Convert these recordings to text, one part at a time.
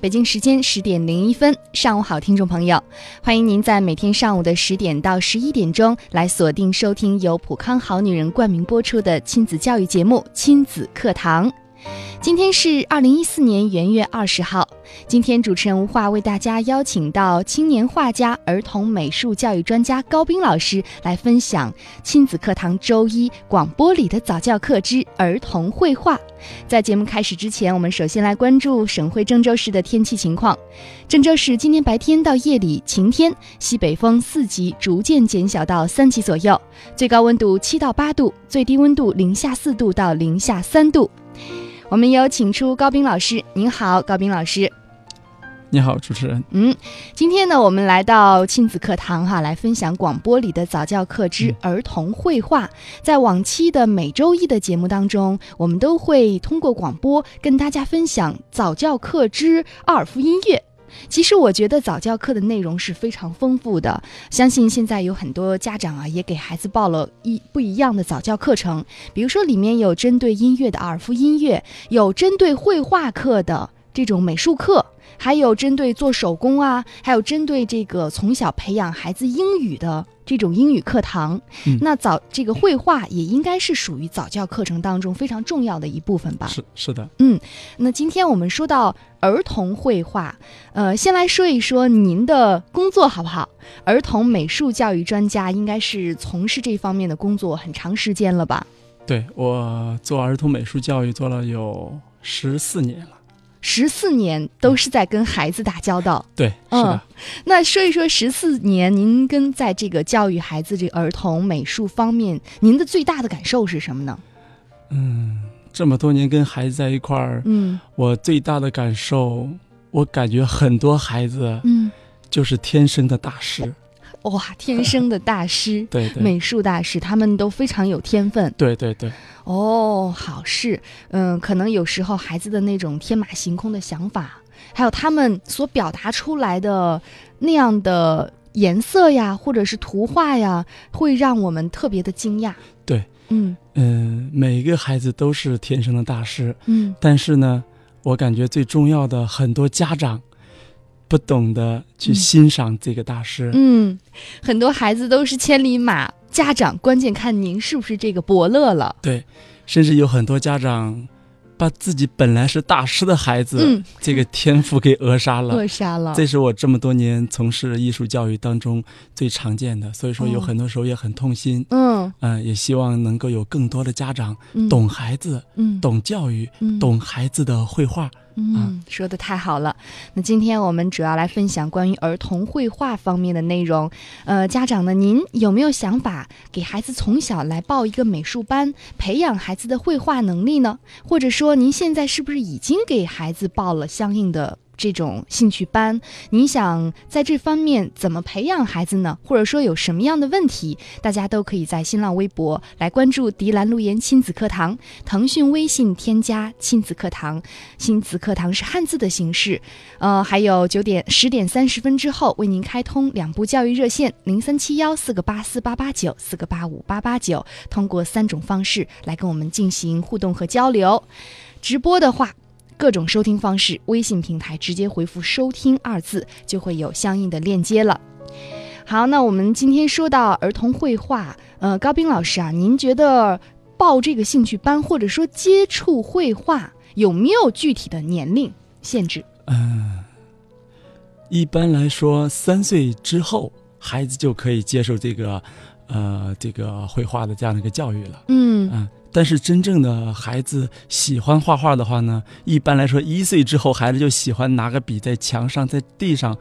北京时间十点零一分，上午好，听众朋友，欢迎您在每天上午的十点到十一点钟来锁定收听由普康好女人冠名播出的亲子教育节目《亲子课堂》。今天是二零一四年元月二十号。今天主持人吴化为大家邀请到青年画家、儿童美术教育专家高斌老师来分享亲子课堂周一广播里的早教课之儿童绘画。在节目开始之前，我们首先来关注省会郑州市的天气情况。郑州市今天白天到夜里晴天，西北风四级逐渐减小到三级左右，最高温度七到八度，最低温度零下四度到零下三度。我们有请出高斌老师，您好，高斌老师。你好，主持人。嗯，今天呢，我们来到亲子课堂哈，来分享广播里的早教课之儿童绘画。在往期的每周一的节目当中，我们都会通过广播跟大家分享早教课之奥尔夫音乐。其实我觉得早教课的内容是非常丰富的，相信现在有很多家长啊，也给孩子报了一不一样的早教课程。比如说，里面有针对音乐的阿尔夫音乐，有针对绘画课的这种美术课，还有针对做手工啊，还有针对这个从小培养孩子英语的这种英语课堂。嗯那早这个绘画也应该是属于早教课程当中非常重要的一部分吧？是是的，嗯那今天我们说到儿童绘画，呃，先来说一说您的工作好不好？儿童美术教育专家应该是从事这方面的工作很长时间了吧？对我做儿童美术教育做了有十四年了。十四年都是在跟孩子打交道。对，是嗯的，那说一说十四年，您跟在这个教育孩子这个儿童美术方面，您的最大的感受是什么呢？嗯，这么多年跟孩子在一块儿，嗯我最大的感受，我感觉很多孩子嗯，就是天生的大师。哇，天生的大师。对对美术大师，他们都非常有天分。对对对，哦，好事，嗯，可能有时候孩子的那种天马行空的想法，还有他们所表达出来的那样的颜色呀，或者是图画呀，会让我们特别的惊讶。对，嗯嗯，每一个孩子都是天生的大师，嗯但是呢，我感觉最重要的，很多家长不懂得去嗯欣赏这个大师。嗯，很多孩子都是千里马，家长关键看您是不是这个伯乐了。对，甚至有很多家长把自己本来是大师的孩子、嗯，这个天赋给扼杀了。扼杀了。这是我这么多年从事艺术教育当中最常见的，所以说有哦很多时候也很痛心。嗯嗯、也希望能够有更多的家长嗯，懂孩子、嗯懂教育、嗯懂孩子的绘画。嗯，说的太好了。那今天我们主要来分享关于儿童绘画方面的内容。呃，家长呢，您有没有想法给孩子从小来报一个美术班，培养孩子的绘画能力呢？或者说，您现在是不是已经给孩子报了相应的？这种兴趣班，你想在这方面怎么培养孩子呢？或者说有什么样的问题，大家都可以在新浪微博来关注“迪兰路言亲子课堂”，腾讯微信添加“亲子课堂”，亲子课堂是汉字的形式，呃，还有九点十点三十分之后为您开通两部教育热线零三七幺四个八四八八九四个八五八八九，通过三种方式来跟我们进行互动和交流。直播的话。各种收听方式，微信平台直接回复“收听”二字，就会有相应的链接了。好，那我们今天说到儿童绘画，呃，高斌老师啊，您觉得报这个兴趣班或者说接触绘画有没有具体的年龄限制？嗯，一般来说，三岁之后，孩子就可以接受这个，呃，这个绘画的这样的一个教育了。嗯嗯，但是真正的孩子喜欢画画的话呢，一般来说一岁之后，孩子就喜欢拿个笔在墙上、在地上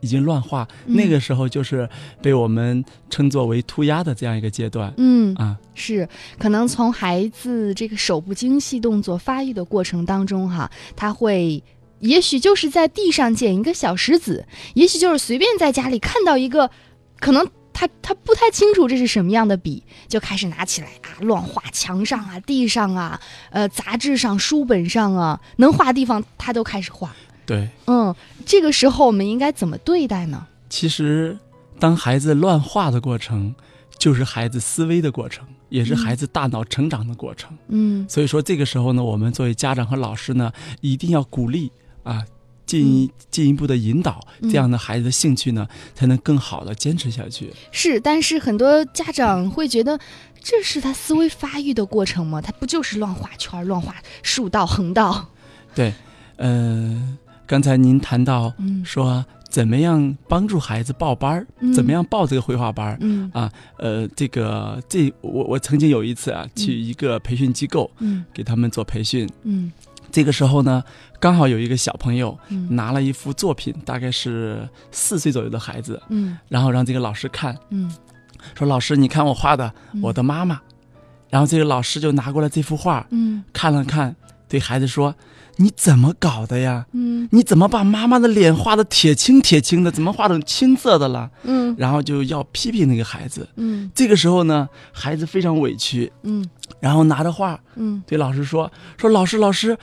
已经乱画，嗯那个时候就是被我们称作为涂鸦的这样一个阶段嗯，啊。是可能从孩子这个手部精细动作发育的过程当中哈，他会也许就是在地上捡一个小石子，也许就是随便在家里看到一个，可能他他不太清楚这是什么样的笔，就开始拿起来啊乱画墙上啊、地上啊、呃杂志上、书本上啊，能画地方他都开始画。对，嗯，这个时候我们应该怎么对待呢？其实当孩子乱画的过程，就是孩子思维的过程，也是孩子大脑成长的过程。嗯所以说，这个时候呢，我们作为家长和老师呢，一定要鼓励啊，进一进一步的引导，嗯这样的孩子的兴趣呢，才能更好的坚持下去。是，但是很多家长会觉得，这是他思维发育的过程吗？他不就是乱画圈儿、乱画竖道、横道？对，呃，刚才您谈到嗯说怎么样帮助孩子报班儿，嗯怎么样报这个绘画班儿。嗯啊，呃，这个这我我曾经有一次啊，去一个培训机构嗯给他们做培训，嗯这个时候呢，刚好有一个小朋友嗯。拿了一幅作品，大概是四岁左右的孩子，嗯。然后让这个老师看，嗯。说老师，你看我画的嗯。我的妈妈，然后这个老师就拿过来这幅画嗯。看了看，对孩子说：“你怎么搞的呀？嗯。你怎么把妈妈的脸画的铁青铁青的？怎么画成青色的了？”嗯。然后就要批评那个孩子。嗯。这个时候呢，孩子非常委屈，嗯。然后拿着画嗯。对老师说：“说老师老师，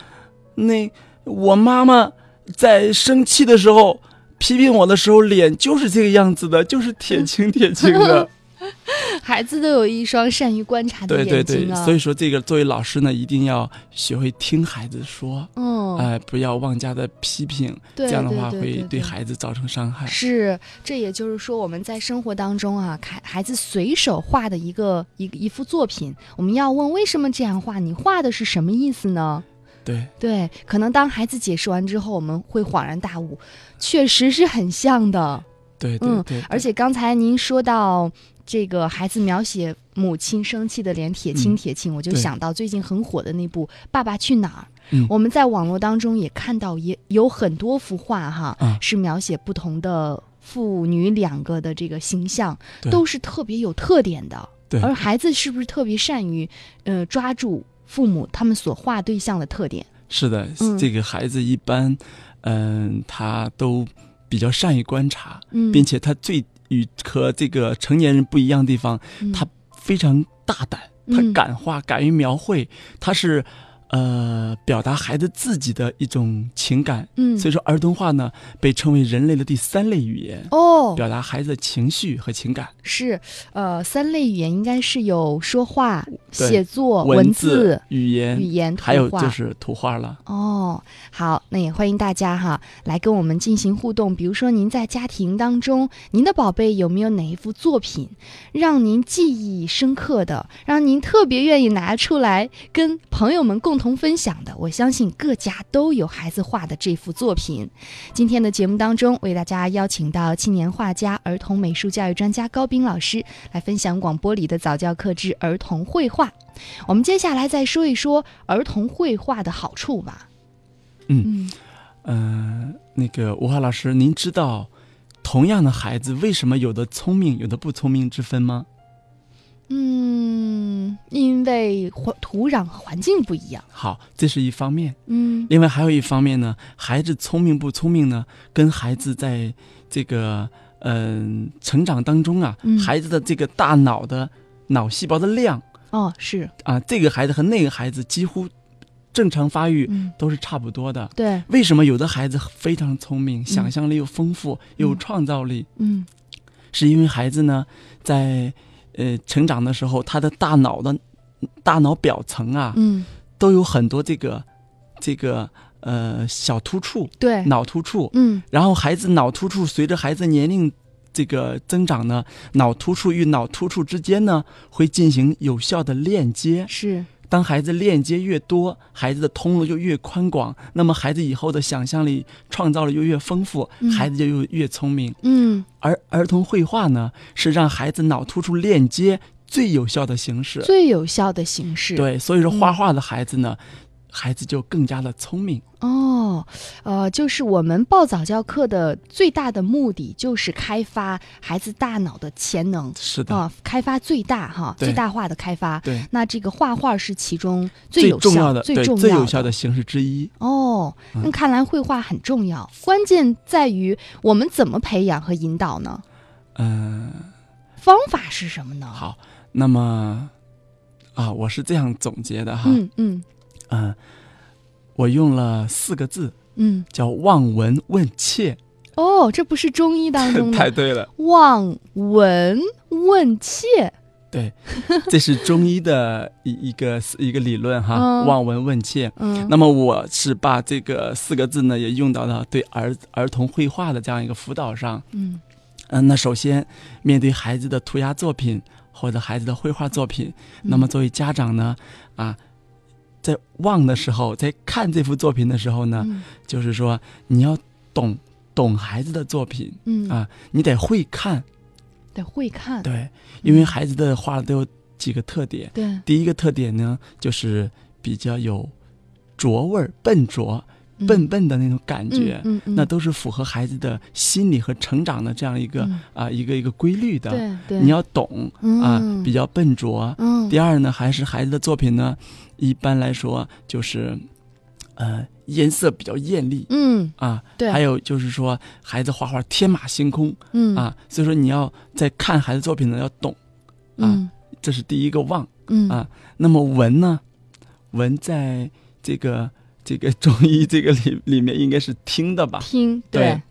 那我妈妈在生气的时候。”批评我的时候，脸就是这个样子的，就是铁青铁青的。孩子都有一双善于观察的眼睛对对对眼睛，啊。所以说这个作为老师呢，一定要学会听孩子说，嗯，哎、不要妄加的批评，对这样的话会对对对对孩子造成伤害。是，这也就是说，我们在生活当中啊，孩孩子随手画的一个一一幅作品，我们要问为什么这样画？你画的是什么意思呢？对。对，可能当孩子解释完之后，我们会恍然大悟，确实是很像的。对对嗯对，而且刚才您说到这个孩子描写母亲生气的脸铁青嗯铁青，我就想到最近很火的那部《爸爸去哪儿》。嗯。我们在网络当中也看到，也有很多幅画哈，啊。是描写不同的父女两个的这个形象，都是特别有特点的。对。而孩子是不是特别善于呃抓住父母他们所画对象的特点？是的，嗯。这个孩子一般，嗯、他都比较善于观察，嗯，并且他最与和这个成年人不一样的地方，嗯。他非常大胆，他嗯敢画，敢于描绘，他是呃表达孩子自己的一种情感。嗯所以说，儿童画呢被称为人类的第三类语言，哦，表达孩子的情绪和情感。是呃三类语言应该是有说话、写作、文字、语言、语言、还有就是图画了。哦，好，那也欢迎大家哈来跟我们进行互动。比如说，您在家庭当中，您的宝贝有没有哪一幅作品让您记忆深刻的，让您特别愿意拿出来跟朋友们共同分享的？我相信各家都有孩子画的这幅作品。今天的节目当中，为大家邀请到青年画家、儿童美术教育专家高斌老师来分享广播里的早教课之儿童绘画。我们接下来再说一说儿童绘画的好处吧。嗯嗯嗯、那个吴华老师，您知道同样的孩子为什么有的聪明，有的不聪明之分吗？嗯，因为环土壤和环境不一样。好，这是一方面。嗯另外还有一方面呢，孩子聪明不聪明呢，跟孩子在这个嗯、成长当中啊，嗯孩子的这个大脑的脑细胞的量哦，是啊，这个孩子和那个孩子几乎正常发育嗯都是差不多的。对为什么有的孩子非常聪明，想象力又丰富，有创造力？嗯是因为孩子呢，在呃成长的时候，他的大脑的大脑表层啊，嗯都有很多这个这个呃小突触、对脑突触。嗯然后孩子脑突触随着孩子年龄这个增长呢，脑突触与脑突触之间呢会进行有效的链接。是当孩子链接越多，孩子的通路就越宽广，那么孩子以后的想象力、创造力就越丰富，嗯孩子就越越聪明。嗯而儿童绘画呢，是让孩子脑突出链接最有效的形式。最有效的形式。对，所以说嗯画画的孩子呢，孩子就更加的聪明。哦，呃，就是我们报早教课的最大的目的就是开发孩子大脑的潜能是的，啊、开发最大哈，最大化的开发。对，那这个画画是其中最有效、重要的，最重最有效的形式之一。哦，嗯那看来绘画很重要，关键在于我们怎么培养和引导呢？嗯、方法是什么呢？，好，那么啊，我是这样总结的哈，嗯嗯嗯、我用了四个字，嗯，叫望闻问切，哦，这不是中医当中 太对了，望闻问切，对，这是中医的一一个一个理论哈，嗯望闻问切。嗯，那么我是把这个四个字呢，也用到了对儿儿童绘画的这样一个辅导上。嗯嗯，那首先面对孩子的涂鸦作品或者孩子的绘画作品，那么作为家长呢，啊，在望的时候，在看这幅作品的时候呢，嗯。就是说你要懂懂孩子的作品嗯。啊，你得会看，得会看，对，因为孩子的画都有几个特点。对，第一个特点呢，就是比较有拙味儿、笨拙、嗯。笨笨的那种感觉，嗯嗯，那都是符合孩子的心理和成长的这样一个、嗯。啊一个一个规律的。对对，你要懂啊，嗯。比较笨拙。嗯。第二呢，还是孩子的作品呢，一般来说就是，呃，颜色比较艳丽嗯啊。对还有就是说，孩子画画天马行空嗯啊，所以说你要在看孩子作品呢，要懂，嗯这是第一个望。嗯啊那么闻呢？闻在这个这个 中医这个里里面应该是听的吧？听对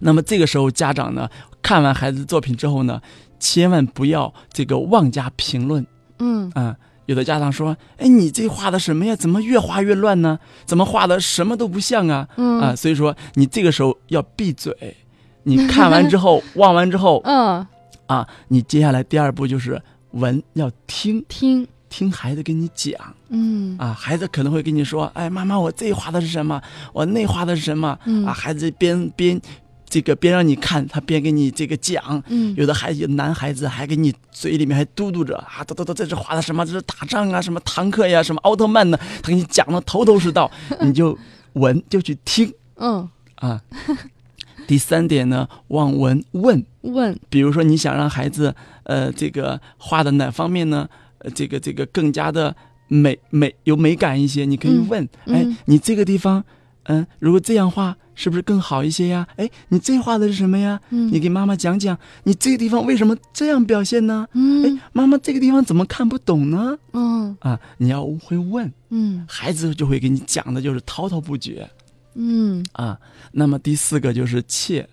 那么这个时候家长呢，看完孩子的作品之后呢，千万不要这个妄加评论嗯啊。有的家长说：“哎，你这画的什么呀？怎么越画越乱呢？怎么画的什么都不像啊？”嗯啊，所以说你这个时候要闭嘴。你看完之后，望完之后嗯啊，你接下来第二步就是闻，要听听听孩子跟你讲。嗯啊，孩子可能会跟你说：“哎，妈妈，我这画的是什么？我那画的是什么？”嗯啊，孩子边边这个边让你看，他边给你这个讲。嗯有的孩子，男孩子还给你嘴里面还嘟嘟着啊，嘟嘟嘟，这是画的什么？这是打仗啊，什么坦克呀，什么奥特曼呢？他给你讲的头头是道，你就闻就去听嗯啊。第三点呢，望闻问，问比如说你想让孩子呃这个画的哪方面呢？呃，这个这个更加的美美有美感一些，你可以嗯问，嗯哎，你这个地方，嗯，如果这样画是不是更好一些呀？哎，你这画的是什么呀？嗯你给妈妈讲讲，你这个地方为什么这样表现呢？嗯哎，妈妈这个地方怎么看不懂呢？嗯啊，你要会问，嗯孩子就会给你讲的就是滔滔不绝嗯啊。那么第四个就是切，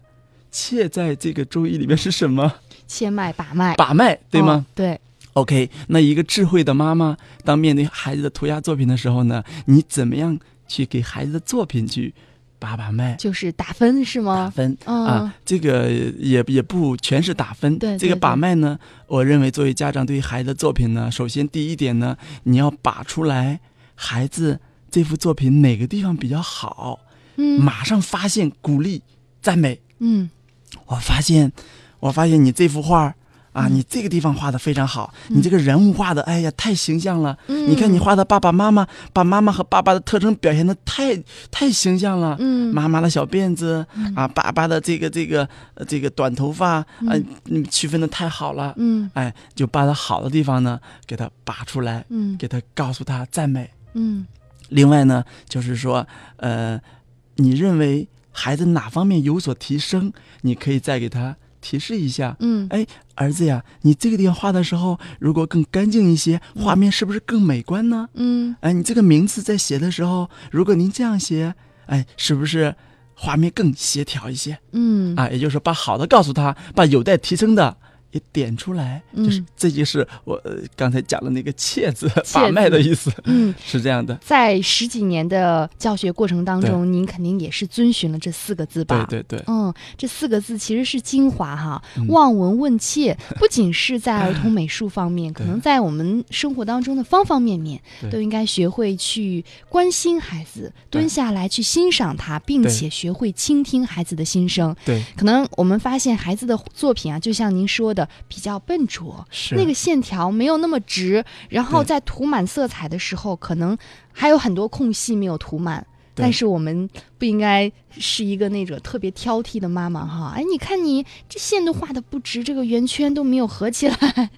切在这个中医里面是什么？切脉把脉把脉，对吗？哦对 OK，那一个智慧的妈妈，当面对孩子的涂鸦作品的时候呢，你怎么样去给孩子的作品去把把脉、就是打分是吗打？分、嗯啊？这个也也不全是打分，对这个把脉呢，我认为作为家长对于孩子的作品呢，首先第一点呢，你要把出来孩子这幅作品哪个地方比较好，嗯马上发现、鼓励、赞美。嗯我发现，我发现你这幅画啊，嗯。你这个地方画的非常好，你这个人物画的，哎呀，太形象了。嗯。你看你画的爸爸妈妈，把妈妈和爸爸的特征表现的太太形象了。嗯。妈妈的小辫子啊，爸爸的这个这个呃这个短头发，啊，你，区分的太好了。嗯。哎，就把他好的地方呢，给他拔出来，嗯。给他告诉他赞美。嗯。另外呢，就是说，呃，你认为孩子哪方面有所提升，你可以再给他提示一下。嗯哎，儿子呀，你这个地方画的时候，如果更干净一些，画面是不是更美观呢？嗯哎，你这个名字在写的时候，如果您这样写，哎，是不是画面更协调一些嗯啊？也就是说，把好的告诉他，把有待提升的也点出来，就是嗯这就是我、呃、刚才讲的那个“切”字切把脉的意思，嗯，是这样的。在十几年的教学过程当中，您肯定也是遵循了这四个字吧？对对对，嗯，这四个字其实是精华哈，嗯望闻问切，不仅是在儿童 美术方面，可能在我们生活当中的方方面面，都应该学会去关心孩子，蹲下来去欣赏他，并且学会倾听孩子的心声。对，可能我们发现孩子的作品啊，就像您说的，的比较笨拙，是那个线条没有那么直，然后在涂满色彩的时候，可能还有很多空隙没有涂满。但是我们不应该是一个那种特别挑剔的妈妈哈，哎，你看你这线都画的不直，这个圆圈都没有合起来，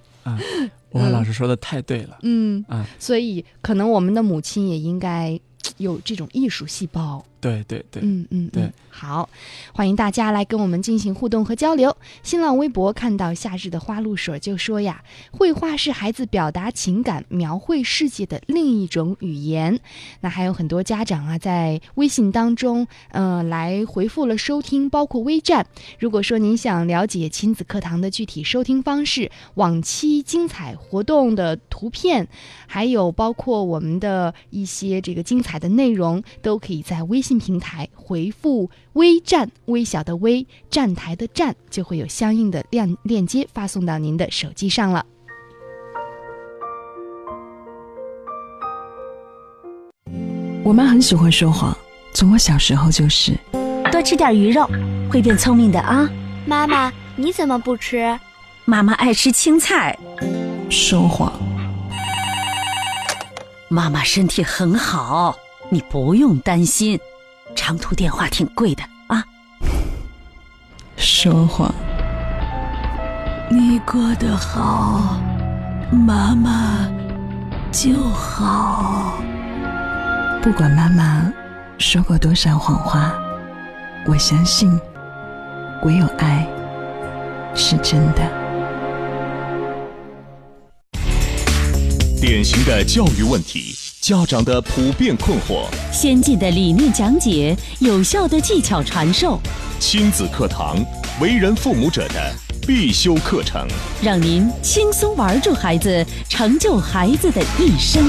我们老师说的太对了。嗯，啊所以可能我们的母亲也应该有这种艺术细胞。对对对，嗯嗯，对嗯，好，欢迎大家来跟我们进行互动和交流。新浪微博看到夏日的花露水就说呀，绘画是孩子表达情感、描绘世界的另一种语言。那还有很多家长啊，在微信当中，呃，来回复了收听，包括微站。如果说您想了解亲子课堂的具体收听方式、往期精彩活动的图片，还有包括我们的一些这个精彩的内容，都可以在微信平台回复“微站”，微小的微，站台的站，就会有相应的链链接发送到您的手机上了。我妈很喜欢说谎，从我小时候就是。多吃点鱼肉，会变聪明的啊！妈妈，你怎么不吃？妈妈爱吃青菜，说谎，妈妈身体很好，你不用担心。长途电话挺贵的啊！说谎。你过得好，妈妈就好。不管妈妈说过多少谎话，我相信，唯有爱是真的。典型的教育问题，家长的普遍困惑，先进的理念讲解，有效的技巧传授，亲子课堂，为人父母者的必修课程。让您轻松玩住孩子，成就孩子的一生。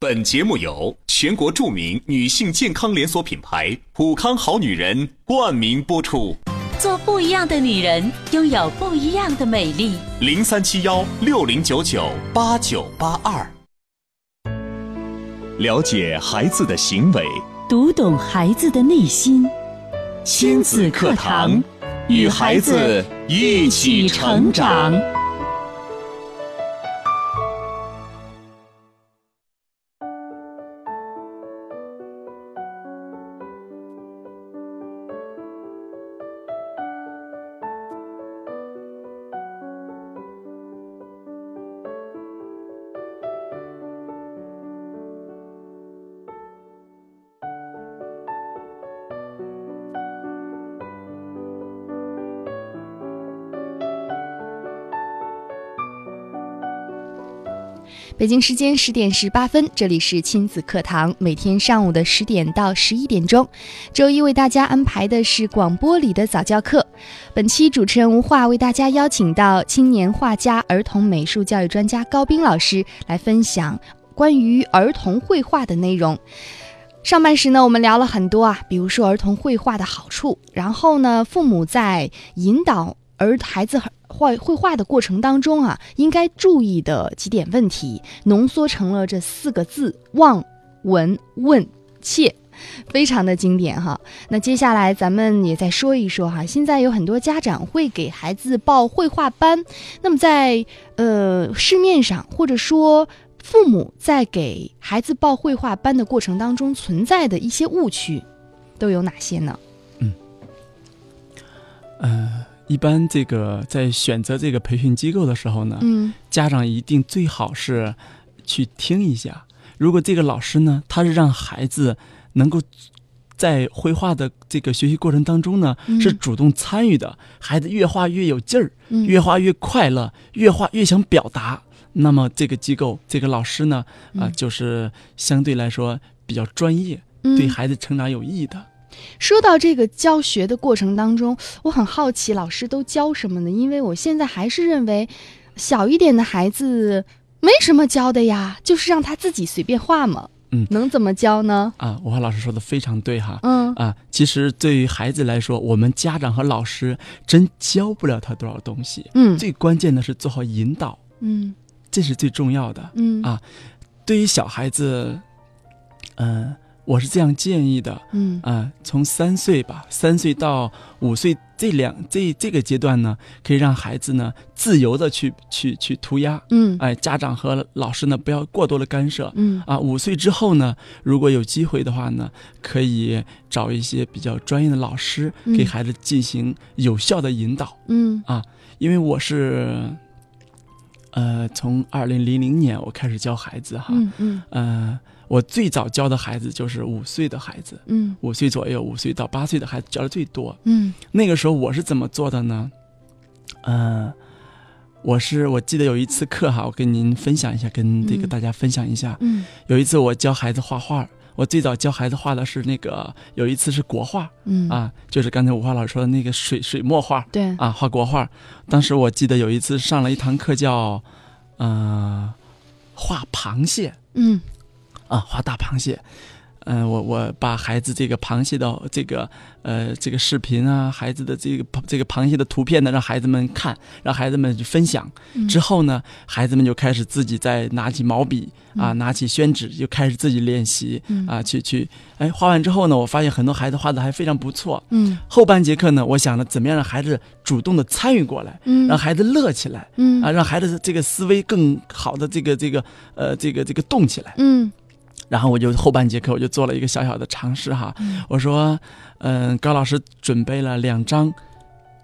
本节目由全国著名女性健康连锁品牌普康好女人冠名播出。做不一样的女人，拥有不一样的美丽。零三七幺六零九九八九八二，了解孩子的行为，读懂孩子的内心。亲子课堂，与孩子一起成长。北京时间十点十八分，这里是亲子课堂，每天上午的十点到十一点钟，周一为大家安排的是广播里的早教课。本期主持人吴化为大家邀请到青年画家、儿童美术教育专家高斌老师来分享关于儿童绘画的内容。上半时呢，我们聊了很多啊，比如说儿童绘画的好处，然后呢，父母在引导儿孩子画绘画的过程当中啊，应该注意的几点问题，浓缩成了这四个字：望、闻、问、切。非常的经典哈，那接下来咱们也再说一说哈。现在有很多家长会给孩子报绘画班，那么在呃市面上或者说父母在给孩子报绘画班的过程当中存在的一些误区，都有哪些呢？嗯呃，一般这个在选择这个培训机构的时候呢，嗯家长一定最好是去听一下。如果这个老师呢，他是让孩子能够在绘画的这个学习过程当中呢，嗯是主动参与的，孩子越画越有劲儿，嗯越画越快乐，越画越想表达。那么这个机构这个老师呢，啊、嗯就是相对来说比较专业，嗯对孩子成长有益的。说到这个教学的过程当中，我很好奇老师都教什么呢？因为我现在还是认为，小一点的孩子没什么教的呀，就是让他自己随便画嘛。嗯能怎么教呢？啊，我和老师说的非常对哈。嗯啊，其实对于孩子来说，我们家长和老师真教不了他多少东西。嗯最关键的是做好引导，嗯这是最重要的。嗯啊对于小孩子，嗯、我是这样建议的。嗯。啊、从三岁吧，三岁到五岁这两这这个阶段呢，可以让孩子呢自由的去去去涂鸦，嗯。哎，家长和老师呢不要过多的干涉。嗯。啊，五岁之后呢，如果有机会的话呢，可以找一些比较专业的老师，给嗯孩子进行有效的引导。嗯。啊因为我是，呃，从二零零零年我开始教孩子哈，嗯嗯。呃，我最早教的孩子就是五岁的孩子，嗯五岁左右，五岁到八岁的孩子教的最多。嗯那个时候我是怎么做的呢？呃，我是我记得有一次课哈，我跟您分享一下，跟这个嗯大家分享一下。嗯有一次我教孩子画画，我最早教孩子画的是那个，有一次是国画嗯，啊，就是刚才五花老师说的那个水水墨画对，啊，画国画。当时我记得有一次上了一堂课叫，呃，画螃蟹嗯啊，画大螃蟹。嗯、我我把孩子这个螃蟹的这个呃这个视频啊，孩子的这个这个螃蟹的图片呢，让孩子们看，让孩子们去分享。嗯之后呢，孩子们就开始自己再拿起毛笔啊，嗯拿起宣纸，就开始自己练习嗯啊，去去，哎，画完之后呢，我发现很多孩子画的还非常不错。嗯后半节课呢，我想着怎么样让孩子主动的参与过来，嗯让孩子乐起来嗯啊，让孩子的这个思维更好的这个这个呃这个这个动起来。嗯然后我就后半节课我就做了一个小小的尝试哈，嗯我说，嗯、高老师准备了两张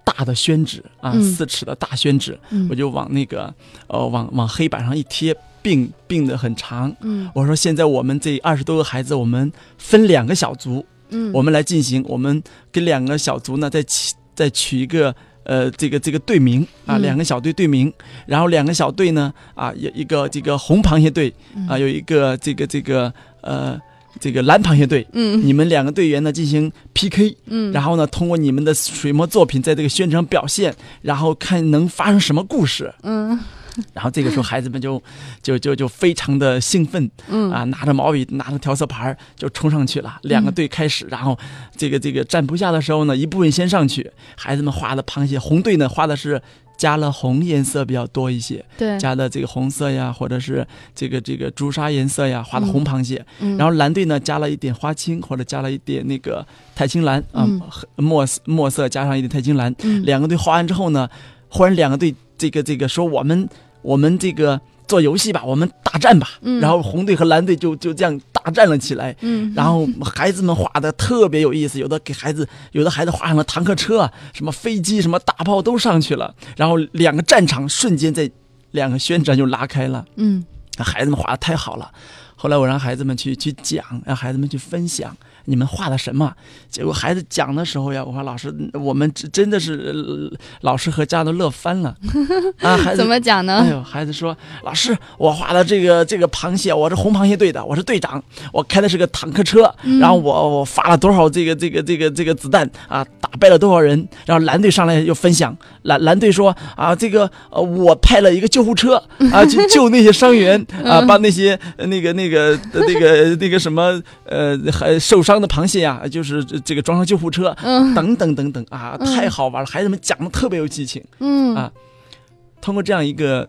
大的宣纸啊，嗯四尺的大宣纸，嗯我就往那个呃往往黑板上一贴，并并的很长。嗯我说现在我们这二十多个孩子，我们分两个小组，嗯我们来进行，我们跟两个小组呢再起再取一个。呃，这个这个队名啊，嗯。两个小队队名，然后两个小队呢，啊，有一个这个红螃蟹队，啊，有一个这个这个呃这个蓝螃蟹队，嗯。你们两个队员呢进行 PK，嗯。然后呢，通过你们的水墨作品在这个宣传表现，然后看能发生什么故事。嗯 然后这个时候孩子们就就就就非常的兴奋嗯啊，拿着毛笔，拿着调色盘儿就冲上去了。两个队开始，然后这个这个站不下的时候呢，一部分先上去，孩子们画的螃蟹，红队呢画的是。加了红颜色比较多一些，对，加的这个红色呀，或者是这个这个朱砂颜色呀，画的嗯红螃蟹。嗯然后蓝队呢加了一点花青，或者加了一点那个钛青蓝啊、嗯墨色墨色加上一点钛青蓝。嗯两个队画完之后呢，忽然两个队这个这个说我们我们这个做游戏吧，我们大战吧。嗯然后红队和蓝队就就这样大战了起来。嗯然后孩子们画的特别有意思，有的给孩子，有的孩子画上了坦克车，什么飞机，什么大炮都上去了，然后两个战场瞬间在两个宣战就拉开了。嗯孩子们画的太好了。后来我让孩子们去去讲，让孩子们去分享你们画的什么。结果孩子讲的时候呀，我说老师，我们真真的是、呃老师和家长都乐翻了 啊！孩子怎么讲呢哎？呦，孩子说：“老师，我画的这个这个螃蟹，我是红螃蟹队的，我是队长，我开的是个坦克车，嗯然后我我发了多少这个这个这个这个子弹啊，打败了多少人。然后蓝队上来又分享，蓝蓝队说啊，这个呃，我派了一个救护车啊，去 救那些伤员啊，嗯把那些呃那个那个呃那个那个什么呃还受伤的螃蟹呀、就是这这个装上救护车，嗯。等等等等啊，嗯。太好玩了，孩子们讲的特别有激情。”嗯。啊通过这样一个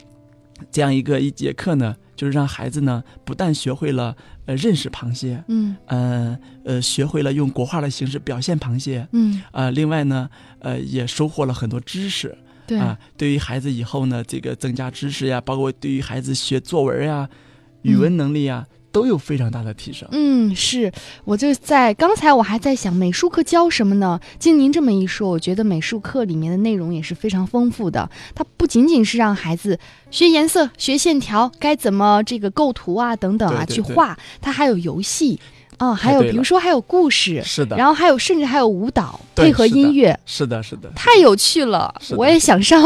这样一个一节课呢，就是让孩子呢不但学会了呃认识螃蟹，嗯。呃呃学会了用国画的形式表现螃蟹，嗯。啊、另外呢呃也收获了很多知识。对。啊、对于孩子以后呢这个增加知识呀，包括对于孩子学作文呀、语文能力呀、都有非常大的提升。嗯，是，我就在刚才我还在想美术课教什么呢？经您这么一说，我觉得美术课里面的内容也是非常丰富的。它不仅仅是让孩子学颜色、学线条，该怎么这个构图啊等等啊去画，它还有游戏啊，还有比如说还有故事，是的，然后还有甚至还有舞蹈配合音乐。是的，是的，太有趣了我也想上，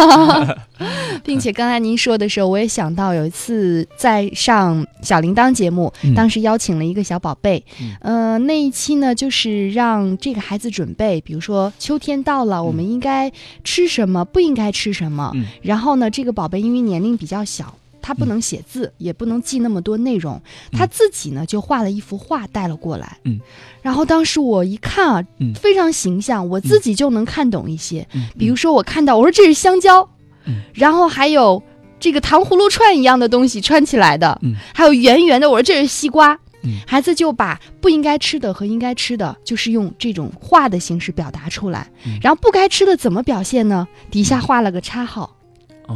并且刚才您说的时候，我也想到有一次在上小铃铛节目，嗯当时邀请了一个小宝贝，嗯呃，那一期呢就是让这个孩子准备，比如说秋天到了，我们应该吃什么，不应该吃什么。嗯然后呢，这个宝贝因为年龄比较小。他不能写字，也不能记那么多内容，他自己呢就画了一幅画带了过来。嗯，然后当时我一看啊，非常形象，我自己就能看懂一些。嗯，比如说我看到我说这是香蕉，嗯，然后还有这个糖葫芦串一样的东西串起来的，嗯，还有圆圆的我说这是西瓜。嗯，孩子就把不应该吃的和应该吃的，就是用这种画的形式表达出来。然后不该吃的怎么表现呢？底下画了个叉号，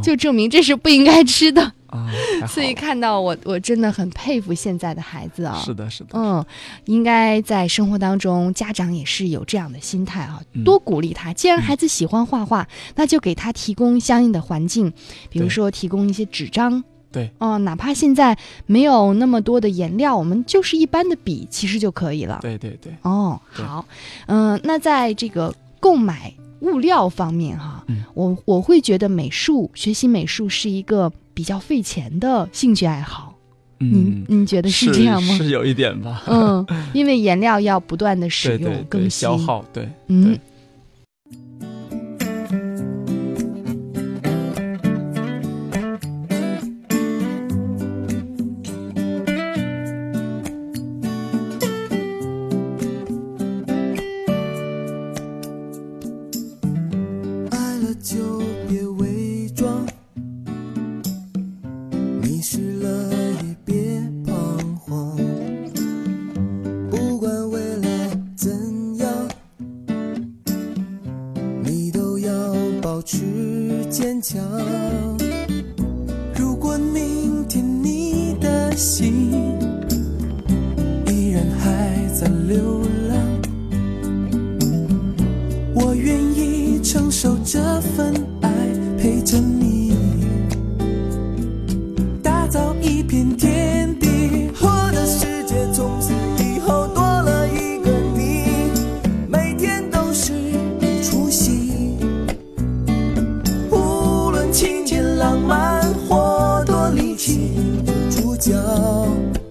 就证明这是不应该吃的。所以看到我我真的很佩服现在的孩子啊。是的是的。嗯应该在生活当中家长也是有这样的心态啊多鼓励他。既然孩子喜欢画画那就给他提供相应的环境比如说提供一些纸张。对。哦哪怕现在没有那么多的颜料我们就是一般的笔其实就可以了。对对对。哦好。嗯那在这个购买物料方面哈我我会觉得美术学习美术是一个比较费钱的兴趣爱好，嗯，你觉得是这样吗？是有一点吧，嗯，因为颜料要不断的使用，更消耗，对，嗯。笑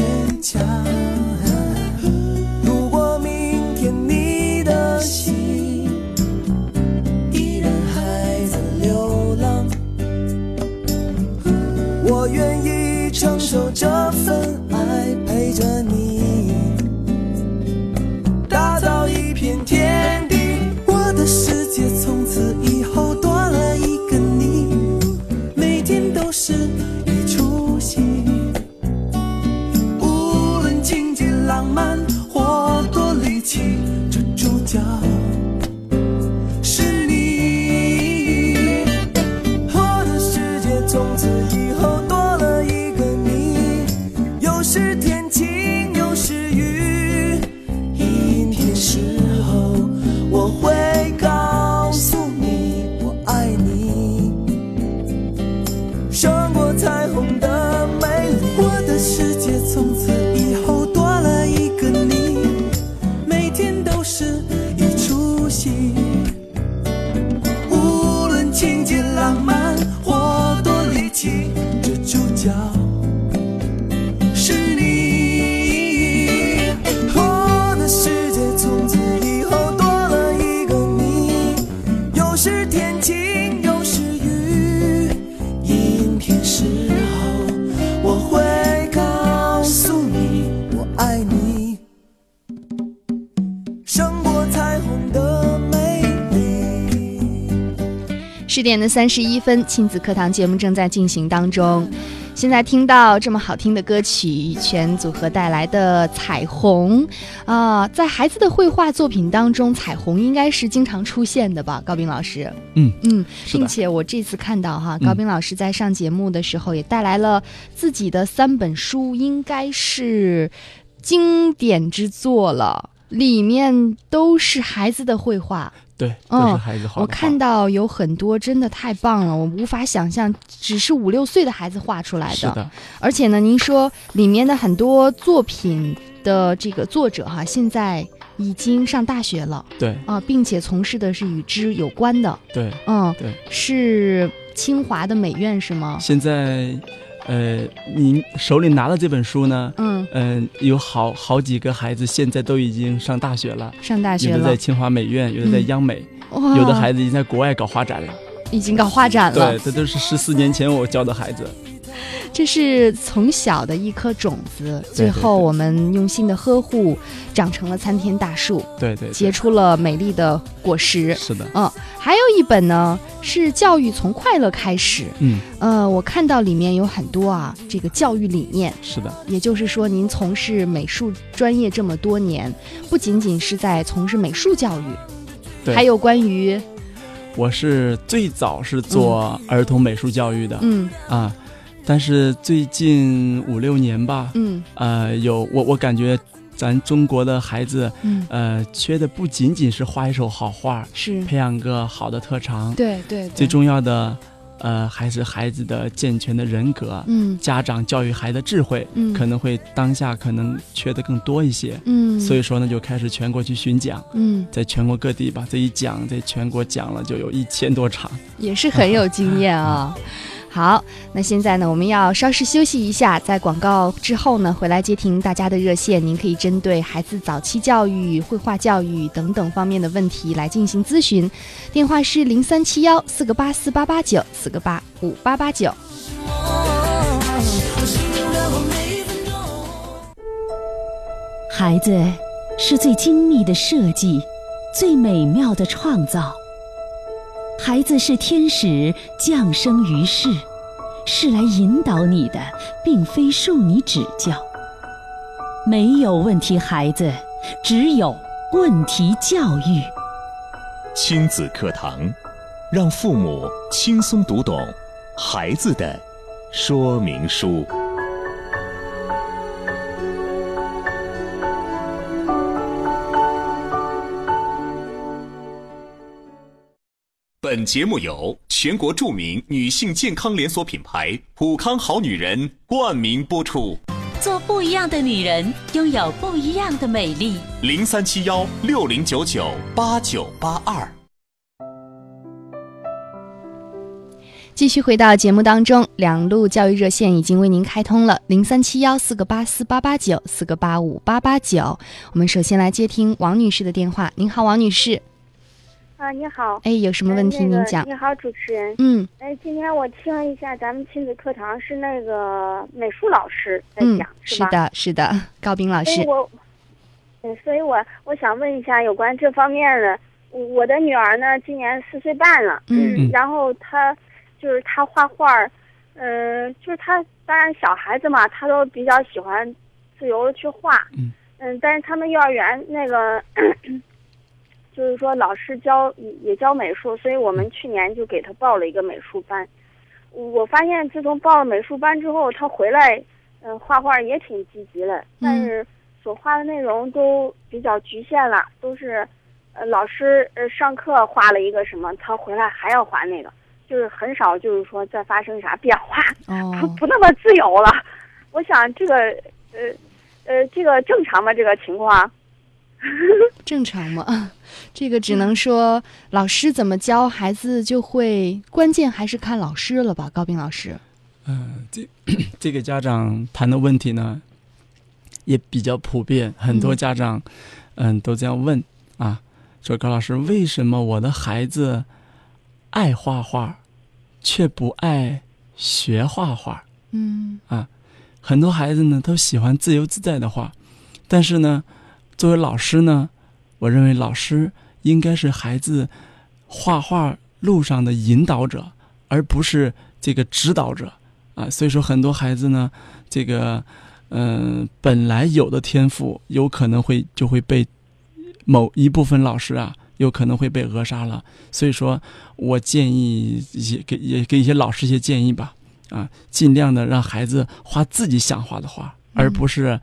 坚强。十点的三十一分亲子课堂节目正在进行当中。现在听到这么好听的歌曲全组合带来的彩虹啊在孩子的绘画作品当中彩虹应该是经常出现的吧高斌老师？嗯嗯并且我这次看到哈高斌老师在上节目的时候也带来了自己的三本书应该是经典之作了里面都是孩子的绘画。对，嗯都是孩子画的画。我看到有很多真的太棒了，我无法想象，只是五六岁的孩子画出来是的，而且呢，您说里面的很多作品的这个作者哈，现在已经上大学了对啊，并且从事的是与之有关的，对嗯，对。是清华的美院是吗？现在，呃，您手里拿的这本书呢，嗯，嗯、有好好几个孩子现在都已经上大学了，上大学了有的在，清华美院，有的在嗯。央美，哇。有的孩子已经在国外搞画展了。已经搞画展了。对，，这都是十四年前我教的孩子。这是从小的一颗种子，最后我们用心的呵护，长成了参天大树，对对结，出了美丽的果实。是的，嗯，还有一本呢，是教育从快乐开始。嗯，呃，我看到里面有很多啊，这个教育理念。是的，也就是说，您从事美术专业这么多年，不仅仅是在从事美术教育，对还有关于我是最早是做儿童美术教育的、嗯啊，但是最近五六年吧，嗯。呃，有我我感觉咱中国的孩子，嗯，呃，缺的不仅仅是画一手好画，是，培养个好的特长，对对对，最重要的，呃，还是孩子的健全的人格。嗯。家长教育孩子的智慧，嗯。可能会当下可能缺的更多一些，嗯，所以说呢，就开始全国去巡讲，嗯。在全国各地吧，这一讲在全国讲了就有一千多场。也是很有经验啊。好，那现在呢，我们要稍事休息一下，在广告之后呢，回来接听大家的热线，您可以针对孩子早期教育、绘画教育等等方面的问题来进行咨询，电话是零三七幺四个八四八八九四个八五八八九。孩子是最精密的设计，最美妙的创造。孩子是天使降生于世，是来引导你的，并非受你指教。没有问题孩子，只有问题教育。亲子课堂，让父母轻松读懂孩子的说明书。本节目由全国著名女性健康连锁品牌普康好女人冠名播出。做不一样的女人，拥有不一样的美丽。零三七幺六零九九八九八二。继续回到节目当中，两路教育热线已经为您开通了，零三七幺四个八四八八九四个八五八八九。我们首先来接听王女士的电话。您好，王女士，啊，你好。哎，有什么问题呃那个您讲？你好，主持人。嗯哎，今天我听了一下咱们亲子课堂，是那个美术老师在嗯讲，，吧？是的，是的，高斌老师，我，嗯，所以我我想问一下有关这方面的。我的女儿呢，今年四岁半了，嗯然后她就是她画画儿，嗯、就是她当然小孩子嘛，她都比较喜欢自由的去画，嗯但是他们幼儿园那个。就是说，老师教也也教美术，所以我们去年就给他报了一个美术班。我发现自从报了美术班之后，他回来，嗯、画画也挺积极的，但是所画的内容都比较局限了，都是，呃，老师呃上课画了一个什么，他回来还要画那个，就是很少就是说再发生啥变化，不哦，不那么自由了。我想这个，呃，呃，这个正常吗？这个情况？正常吗？这个只能说老师怎么教孩子就会，关键还是看老师了吧，高斌老师。嗯，这这个家长谈的问题呢，也比较普遍，很多嗯家长，嗯，都这样问啊，说高老师，为什么我的孩子爱画画，却不爱学画画？嗯啊很多孩子呢都喜欢自由自在的画，但是呢，作为老师呢，我认为老师应该是孩子画画路上的引导者，而不是这个指导者。啊，所以说很多孩子呢，这个嗯、本来有的天赋，有可能会就会被某一部分老师啊，有可能会被扼杀了。所以说我建议一些给也给一些老师一些建议吧，啊，尽量的让孩子画自己想画的画，而不是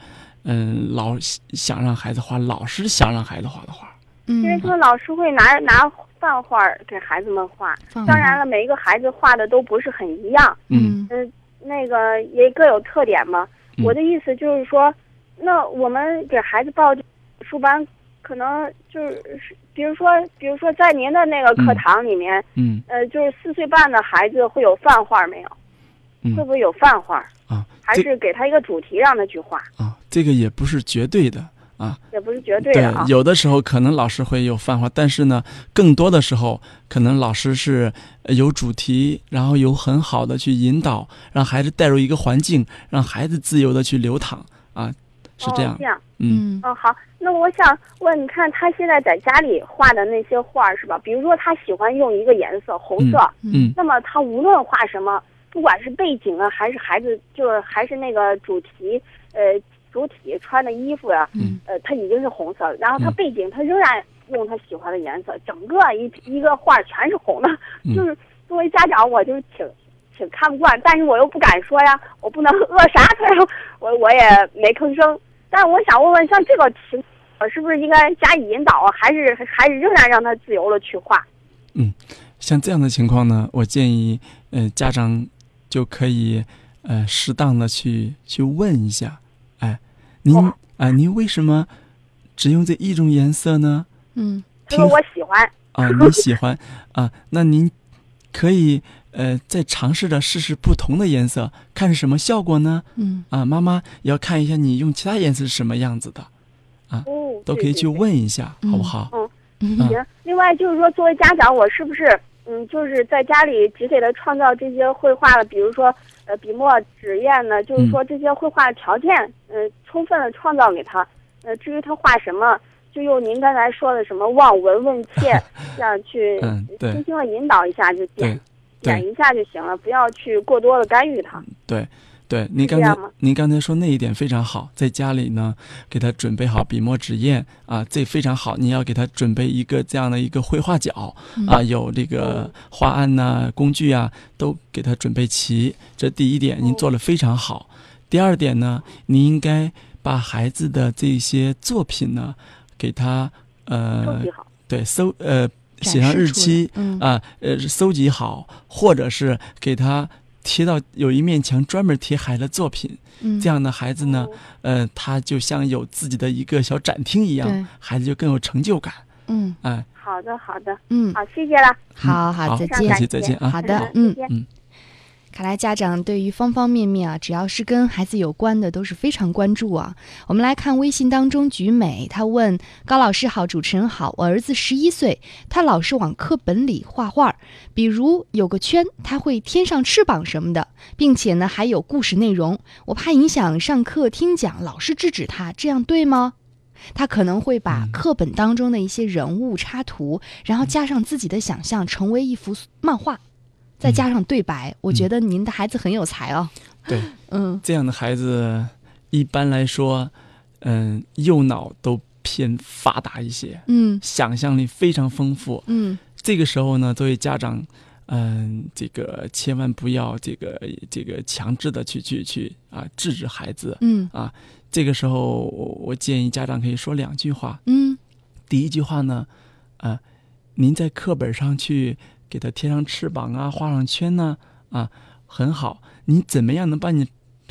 嗯老想让孩子画老师想让孩子画的画。嗯。因为这个老师会拿拿范画儿给孩子们画，当然了，每一个孩子画的都不是很一样，嗯。嗯，那个也各有特点嘛。嗯。我的意思就是说，那我们给孩子报这书班，可能就是，比如说，比如说在您的那个课堂里面，嗯。呃，就是四岁半的孩子会有范画没有？嗯。会不会有范画？啊，还是给他一个主题让他去画，啊，这个也不是绝对的啊。也不是绝对的啊。有的时候可能老师会有泛化，但是呢，更多的时候可能老师是呃有主题，然后有很好的去引导，让孩子带入一个环境，让孩子自由的去流淌啊，是这样哦、这。样。嗯好，那我想问，你看他现在在家里画的那些画是吧？比如说他喜欢用一个颜色红色，嗯那么他无论画什么，不管是背景啊，还是孩子，就是还是那个主题，呃，主体穿的衣服呀、嗯呃，他已经是红色，然后他嗯背景他仍然用他喜欢的颜色，整个一一个画全是红的，嗯就是作为家长我就挺。挺看不惯，但是我又不敢说呀，我不能扼杀他呀，我我也没吭声。但是我想问问，像这个情，我是不是应该加以引导啊，还是还是仍然让他自由的去画？嗯像这样的情况呢，我建议呃家长就可以呃适当的去去问一下，哎，您啊、哦您为什么只用这一种颜色呢？嗯因为我喜欢。啊，你喜欢啊，那您可以呃再尝试着试试不同的颜色，看是什么效果呢？嗯啊，妈妈也要看一下你用其他颜色是什么样子的，哦，都可以去问一下，嗯好不好？嗯啊行，另外就是说，作为家长，我是不是嗯，就是在家里只给他创造这些绘画的，比如说呃笔墨纸砚呢，就是说这些绘画条件，呃，充分的创造给他。呃，至于他画什么，就用您刚才说的什么望闻问切，这样去轻轻的引导一下，就点点一下就行了，不要去过多的干预他。对，对，您刚才您刚才说那一点非常好，在家里呢，给他准备好笔墨纸砚啊，这非常好。你要给他准备一个这样的一个绘画角啊，有这个画案呐、工具啊，都给他准备齐。这第一点，您做的非常好。第二点呢，您应该把孩子的这些作品呢，给他收呃集，好，对搜呃写上日期，嗯啊，呃，搜集好，或者是给他贴到有一面墙专门贴孩子的作品，嗯。这样的孩子呢，呃，他就像有自己的一个小展厅一样，孩子就更有成就感。嗯。哎，好的，好的，嗯。好，谢谢了。好好再见。好再见再见啊。好的嗯，嗯。看来家长对于方方面面啊，只要是跟孩子有关的，都是非常关注啊。我们来看微信当中，菊美她问高老师好，主持人好，我儿子十一岁，他老是往课本里画画，比如有个圈，他会添上翅膀什么的，并且呢还有故事内容，我怕影响上课听讲，老师制止他，这样对吗？他可能会把嗯课本当中的一些人物插图，然后加上自己的想象，成为一幅漫画，再加上对白。我觉得您的孩子很有才哦。对，嗯这样的孩子一般来说，嗯、右脑都偏发达一些，嗯想象力非常丰富。嗯这个时候呢，作为家长，嗯、这个千万不要这个这个强制的去去去啊制止孩子。嗯啊这个时候，我我建议家长可以说两句话。嗯第一句话呢，啊，您在课本上去给它贴上翅膀啊，画上圈呢、啊，很好。你怎么样能把你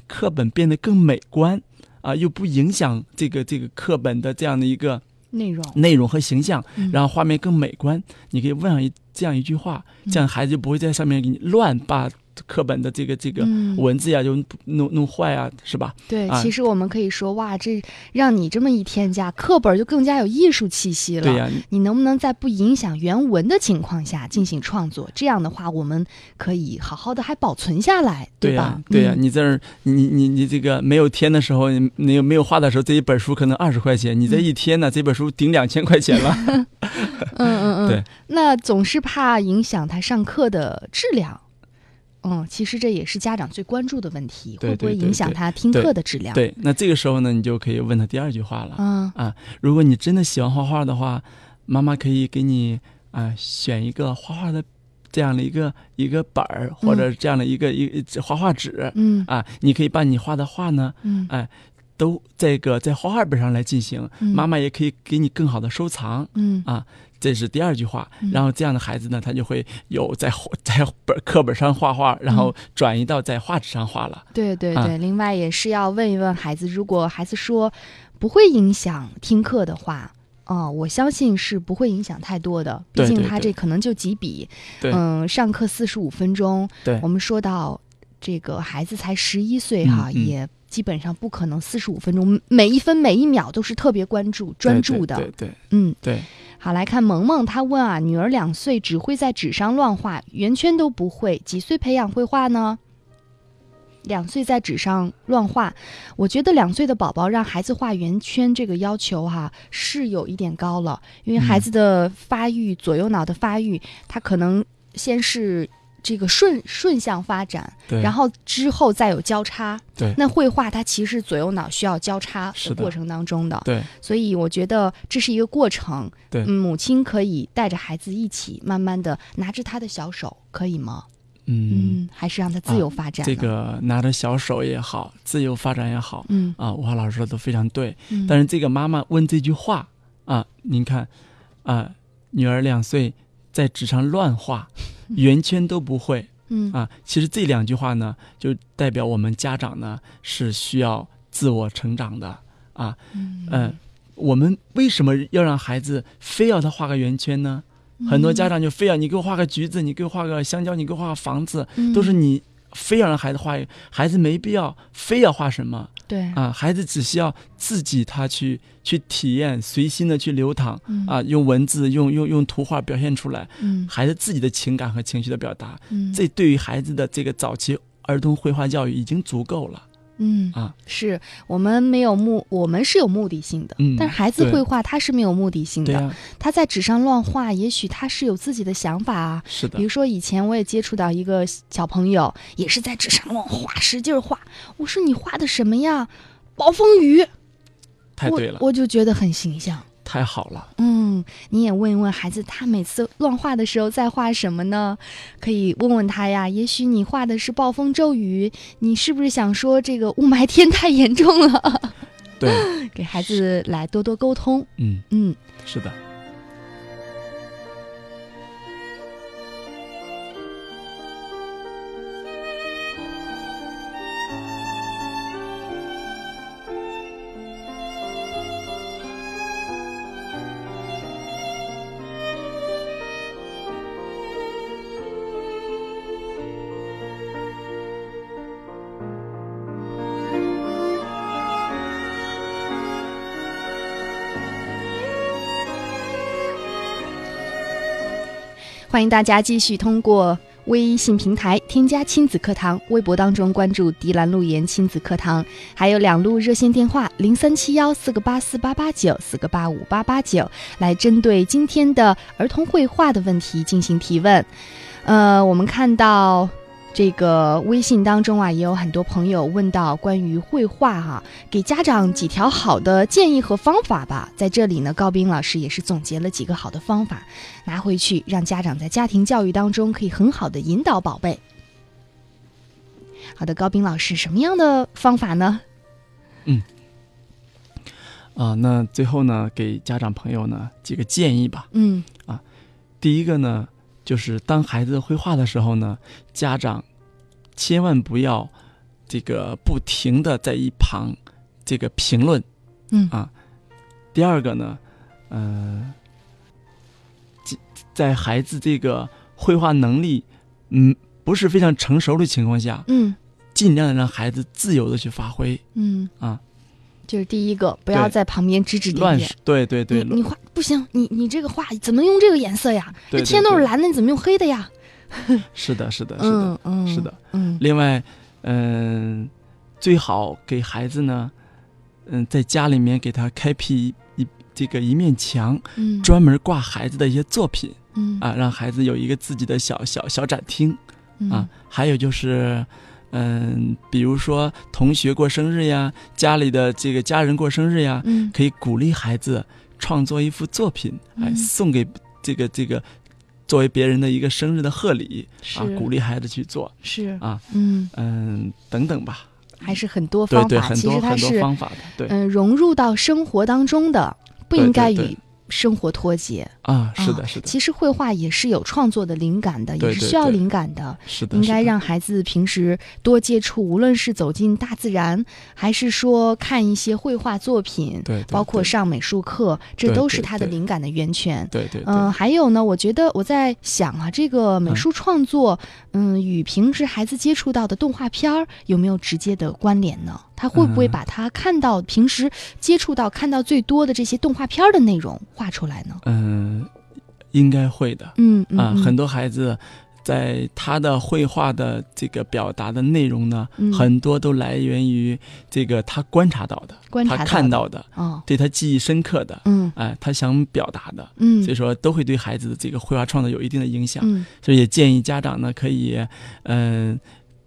课本变得更美观啊，又不影响这个这个课本的这样的一个内容内容和形象，然后画面更美观？你可以问上一这样一句话，这样孩子就不会在上面给你乱把课本的这个这个嗯文字呀就弄弄坏啊，是吧？对，啊其实我们可以说，哇，这让你这么一添加，课本就更加有艺术气息了。对呀、你能不能在不影响原文的情况下进行创作？这样的话，我们可以好好的还保存下来，对呀、吧？对呀、嗯你这儿，你你你这个没有添的时候，你没有没有画的时候，这一本书可能二十块钱，你这一添呢，这本书顶两千块钱了。嗯 嗯嗯，对。那总是怕影响他上课的质量。嗯，其实这也是家长最关注的问题，对会不会影响他听课的质量？，对，那这个时候呢，你就可以问他第二句话了。嗯啊，如果你真的喜欢画画的话，妈妈可以给你啊、选一个画画的这样的一个一个本儿，或者这样的一个一个画画纸嗯啊，你可以把你画的画呢，嗯哎，都这个在画画本上来进行，嗯妈妈也可以给你更好的收藏。嗯啊，这是第二句话嗯。然后这样的孩子呢，他就会有在 在本课本上画画，然后转移到在画纸上画了。啊对对对，另外也是要问一问孩子，如果孩子说不会影响听课的话。哦，我相信是不会影响太多的，毕竟他这可能就几笔，对嗯，上课四十五分钟，对我们说到这个孩子才十一岁哈，嗯也基本上不可能四十五分钟每一分每一秒都是特别关注专注的，对对嗯，对。好，来看萌萌，她问啊，女儿两岁只会在纸上乱画，圆圈都不会，几岁培养绘画呢？两岁在纸上乱画，我觉得两岁的宝宝让孩子画圆圈这个要求哈、是有一点高了，因为孩子的发育，左右脑的发育，他可能先是这个顺顺向发展，对，然后之后再有交叉。对那绘画它其实左右脑需要交叉的的过程当中的，对所以我觉得这是一个过程。母亲可以带着孩子一起，慢慢的拿着他的小手，可以吗？嗯，嗯，还是让他自由发展、这，个拿着小手也好，自由发展也好嗯啊，吴华老师说的都非常对。嗯，但是这个妈妈问这句话啊，您看啊，女儿两岁在纸上乱画，圆圈都不会嗯啊。其实这两句话呢，就代表我们家长呢是需要自我成长的啊。嗯嗯，我们为什么要让孩子非要他画个圆圈呢？很多家长就非要你给我画个橘子，你给我画个香蕉，你给我画个房子，嗯都是你非要让孩子画一，孩子没必要非要画什么对。啊，孩子只需要自己他去去体验，随心的去流淌嗯。啊，用文字用用用图画表现出来，嗯。孩子自己的情感和情绪的表达，嗯。这对于孩子的这个早期儿童绘画教育已经足够了嗯啊。是我们没有目，我们是有目的性的，嗯但是孩子对绘画他是没有目的性的，他在纸上乱画，也许他是有自己的想法啊。是的比如，说以前我也接触到一个小朋友，也是在纸上乱画，使劲儿画。我说你画的什么呀？暴风雨。我太对了，我就觉得很形象。太好了。嗯，你也问一问孩子，他每次乱画的时候在画什么呢？可以问问他呀。也许你画的是暴风骤雨，你是不是想说这个雾霾天太严重了？对，给孩子来多多沟通。嗯，嗯，是的。欢迎大家继续通过微信平台添加亲子课堂，微博当中关注迪兰路言亲子课堂，还有两路热线电话零三七幺四个八四八八九四个八五八八九，来针对今天的儿童绘画的问题进行提问。呃，我们看到这个微信当中啊，也有很多朋友问到关于绘画哈、给家长几条好的建议和方法吧。在这里呢，高斌老师也是总结了几个好的方法，拿回去让家长在家庭教育当中可以很好的引导宝贝。好的，高斌老师，什么样的方法呢？嗯啊，那最后呢，给家长朋友呢几个建议吧。嗯啊第一个呢，就是当孩子绘画的时候呢，家长千万不要这个不停的在一旁这个评论嗯。啊。第二个呢，呃，在孩子这个绘画能力嗯不是非常成熟的情况下，嗯。尽量的让孩子自由的去发挥嗯。啊，这是第一个，不要在旁边指指点点。对对对，你你画不行，你你这个画怎么用这个颜色呀？这天都是蓝的，你怎么用黑的呀？是的，是的，是的，嗯嗯，是的。嗯另外，嗯、最好给孩子呢，嗯、在家里面给他开辟一一这个一面墙，嗯专门挂孩子的一些作品嗯啊，让孩子有一个自己的小小小展厅嗯啊，还有就是，嗯，比如说同学过生日呀，家里的这个家人过生日呀，嗯。可以鼓励孩子创作一幅作品，哎，嗯。送给这个这个作为别人的一个生日的贺礼啊，鼓励孩子去做是。啊，嗯，嗯，等等吧，还是很多方法，很其实多很多它是方法的，对。嗯融入到生活当中的，不应该与生活脱节。啊，是啊的，是的，其实绘画也是有创作的灵感的，对对也是需要灵感的。是的，应该让孩子平时多接触，无论是走进大自然，还是说看一些绘画作品，对，对包括上美术课，这都是他的灵感的源泉。对对对，嗯、还有呢，我觉得我在想啊，这个美术创作，嗯，与平时孩子接触到的动画片儿有没有直接的关联呢？他会不会嗯把他看到、平时接触到、看到最多的这些动画片儿的内容画出来呢？嗯，应该会的。嗯嗯啊，嗯。很多孩子。在他的绘画的这个表达的内容呢，嗯。很多都来源于这个他观察到的，他观察看到的，哦，对他记忆深刻的，嗯。哎，他想表达的，嗯。所以说都会对孩子的这个绘画创作有一定的影响。嗯。所以也建议家长呢，可以，嗯、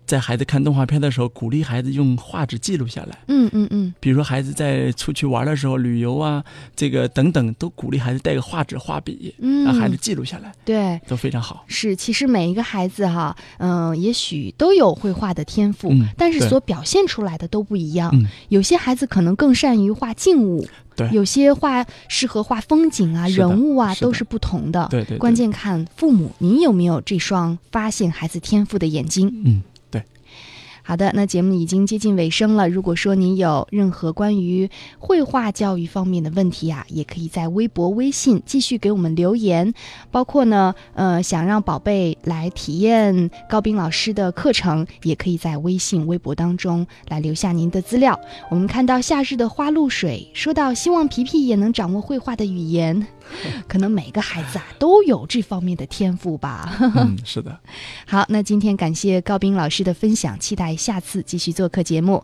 在孩子看动画片的时候，鼓励孩子用画纸记录下来。嗯嗯嗯比如说，孩子在出去玩的时候，旅游啊，这个等等，都鼓励孩子带个画纸、画笔，嗯，让孩子记录下来，对。都非常好。是，其实每一个孩子哈，嗯、也许都有绘画的天赋，嗯但是所表现出来的都不一样。嗯有些孩子可能更善于画静物，对有些画适合画风景啊、人物啊，是都是不同的。对对对关键看父母您有没有这双发现孩子天赋的眼睛。嗯，对。好的，那节目已经接近尾声了。如果说您有任何关于绘画教育方面的问题啊，也可以在微博、微信继续给我们留言。包括呢，呃，想让宝贝来体验高斌老师的课程，也可以在微信、微博当中来留下您的资料。我们看到夏日的花露水，说到希望皮皮也能掌握绘画的语言，可能每个孩子啊都有这方面的天赋吧。嗯，是的。好，那今天感谢高斌老师的分享，期待下次继续做客节目。